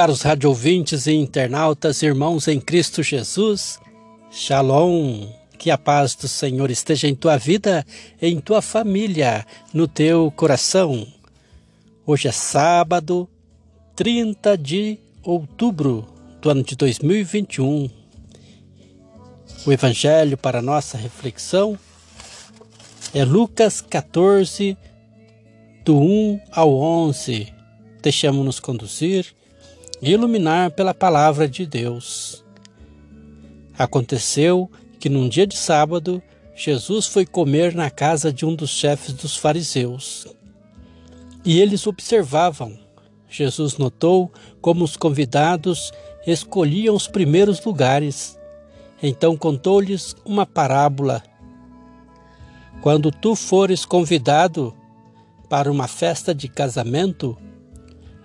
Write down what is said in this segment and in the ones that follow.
caros radiovintes e internautas, irmãos em Cristo Jesus, Shalom, que a paz do Senhor esteja em tua vida, em tua família, no teu coração. Hoje é sábado, 30 de outubro do ano de 2021. O evangelho para nossa reflexão é Lucas 14, do 1 ao 11. Deixamos-nos conduzir iluminar pela palavra de Deus. Aconteceu que num dia de sábado, Jesus foi comer na casa de um dos chefes dos fariseus. E eles observavam. Jesus notou como os convidados escolhiam os primeiros lugares. Então contou-lhes uma parábola. Quando tu fores convidado para uma festa de casamento,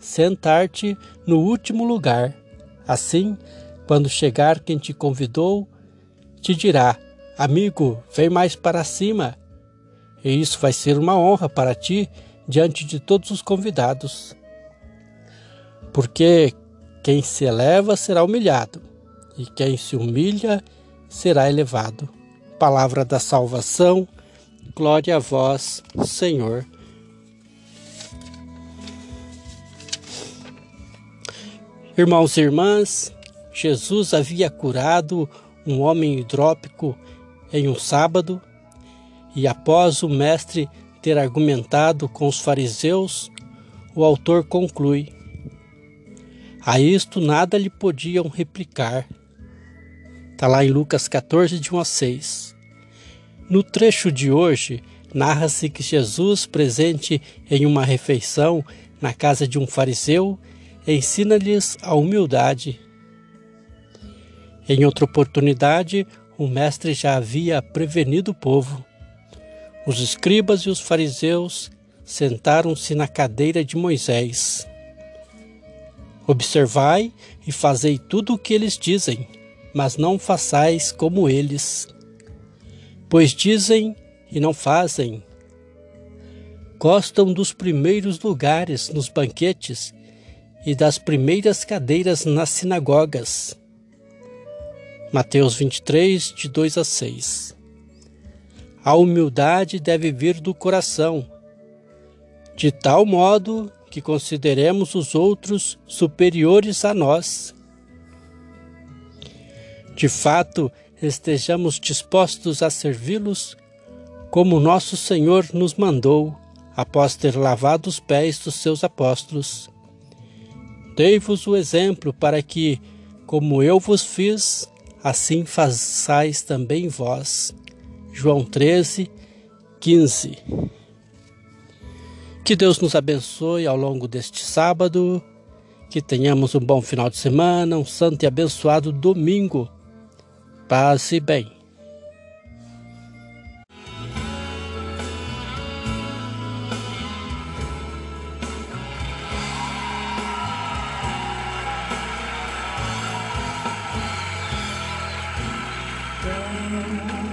sentar-te no último lugar. Assim, quando chegar quem te convidou, te dirá: Amigo, vem mais para cima. E isso vai ser uma honra para ti diante de todos os convidados. Porque quem se eleva será humilhado, e quem se humilha será elevado. Palavra da salvação, glória a vós, Senhor. Irmãos e irmãs, Jesus havia curado um homem hidrópico em um sábado e, após o mestre ter argumentado com os fariseus, o autor conclui: A isto nada lhe podiam replicar. Está lá em Lucas 14, de 1 a 6. No trecho de hoje, narra-se que Jesus, presente em uma refeição na casa de um fariseu, ensina-lhes a humildade. Em outra oportunidade, o mestre já havia prevenido o povo. Os escribas e os fariseus sentaram-se na cadeira de Moisés. Observai e fazei tudo o que eles dizem, mas não façais como eles. Pois dizem e não fazem. Gostam dos primeiros lugares nos banquetes e das primeiras cadeiras nas sinagogas. Mateus 23, de 2 a 6. A humildade deve vir do coração, de tal modo que consideremos os outros superiores a nós. De fato, estejamos dispostos a servi-los como nosso Senhor nos mandou, após ter lavado os pés dos seus apóstolos. Dei-vos o exemplo para que, como eu vos fiz, assim façais também vós. João 13, 15. Que Deus nos abençoe ao longo deste sábado, que tenhamos um bom final de semana, um santo e abençoado domingo. Paz e bem. you.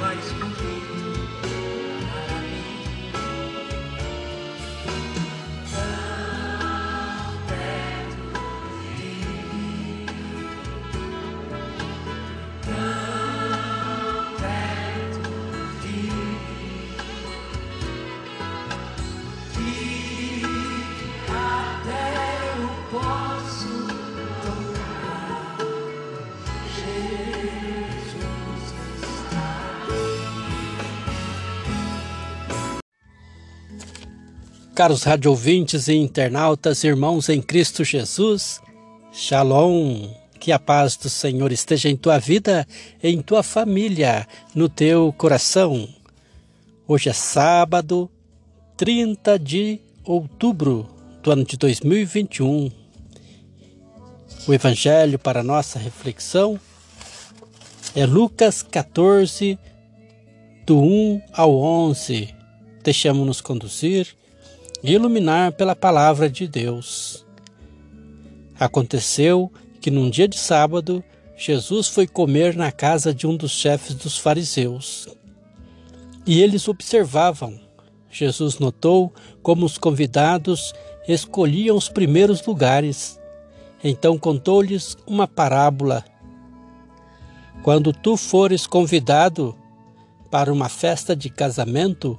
mais um dia Caros radiovintes e internautas, irmãos em Cristo Jesus, Shalom, que a paz do Senhor esteja em tua vida, em tua família, no teu coração. Hoje é sábado, 30 de outubro do ano de 2021. O evangelho para nossa reflexão é Lucas 14, do 1 ao 11. Deixamos-nos conduzir iluminar pela palavra de Deus. Aconteceu que num dia de sábado, Jesus foi comer na casa de um dos chefes dos fariseus. E eles observavam. Jesus notou como os convidados escolhiam os primeiros lugares. Então contou-lhes uma parábola. Quando tu fores convidado para uma festa de casamento,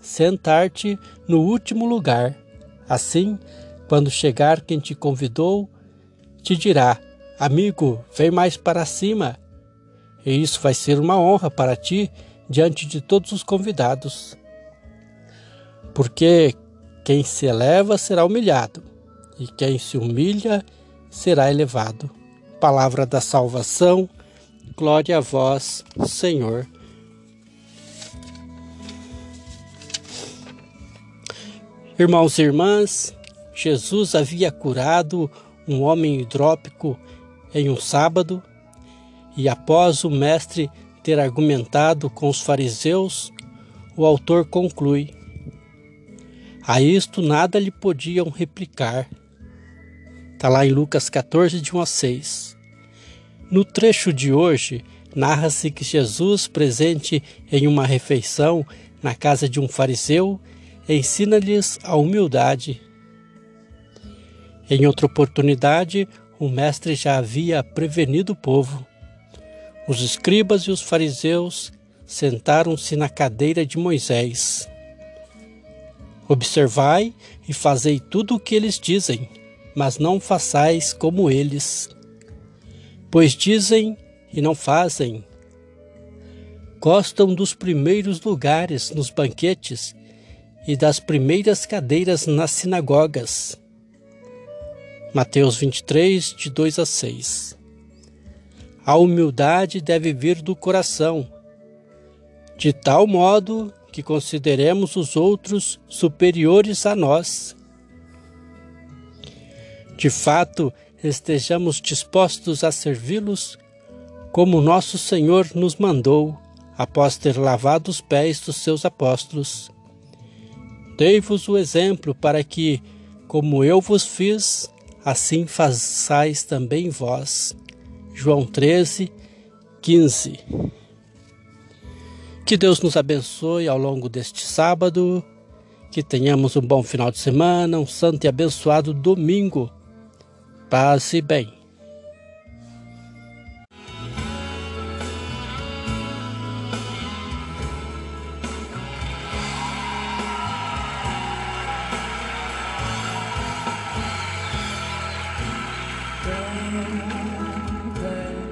sentar-te no último lugar. Assim, quando chegar quem te convidou, te dirá: Amigo, vem mais para cima. E isso vai ser uma honra para ti diante de todos os convidados. Porque quem se eleva será humilhado, e quem se humilha será elevado. Palavra da salvação, glória a vós, Senhor. Irmãos e irmãs, Jesus havia curado um homem hidrópico em um sábado e, após o mestre ter argumentado com os fariseus, o autor conclui: A isto nada lhe podiam replicar. Está lá em Lucas 14, de 1 a 6. No trecho de hoje, narra-se que Jesus, presente em uma refeição na casa de um fariseu, ensina-lhes a humildade. Em outra oportunidade, o mestre já havia prevenido o povo. Os escribas e os fariseus sentaram-se na cadeira de Moisés. Observai e fazei tudo o que eles dizem, mas não façais como eles. Pois dizem e não fazem. Gostam dos primeiros lugares nos banquetes e das primeiras cadeiras nas sinagogas. Mateus 23, de 2 a 6. A humildade deve vir do coração, de tal modo que consideremos os outros superiores a nós. De fato, estejamos dispostos a servi-los como nosso Senhor nos mandou, após ter lavado os pés dos seus apóstolos. Dei-vos o exemplo para que, como eu vos fiz, assim façais também vós. João 13, 15. Que Deus nos abençoe ao longo deste sábado, que tenhamos um bom final de semana, um santo e abençoado domingo. Paz e bem.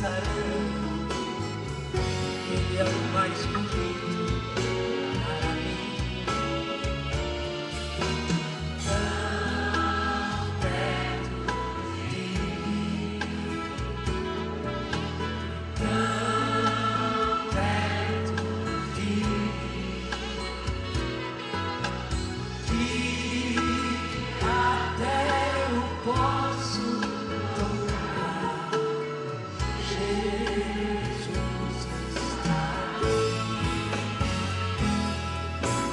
Sarı.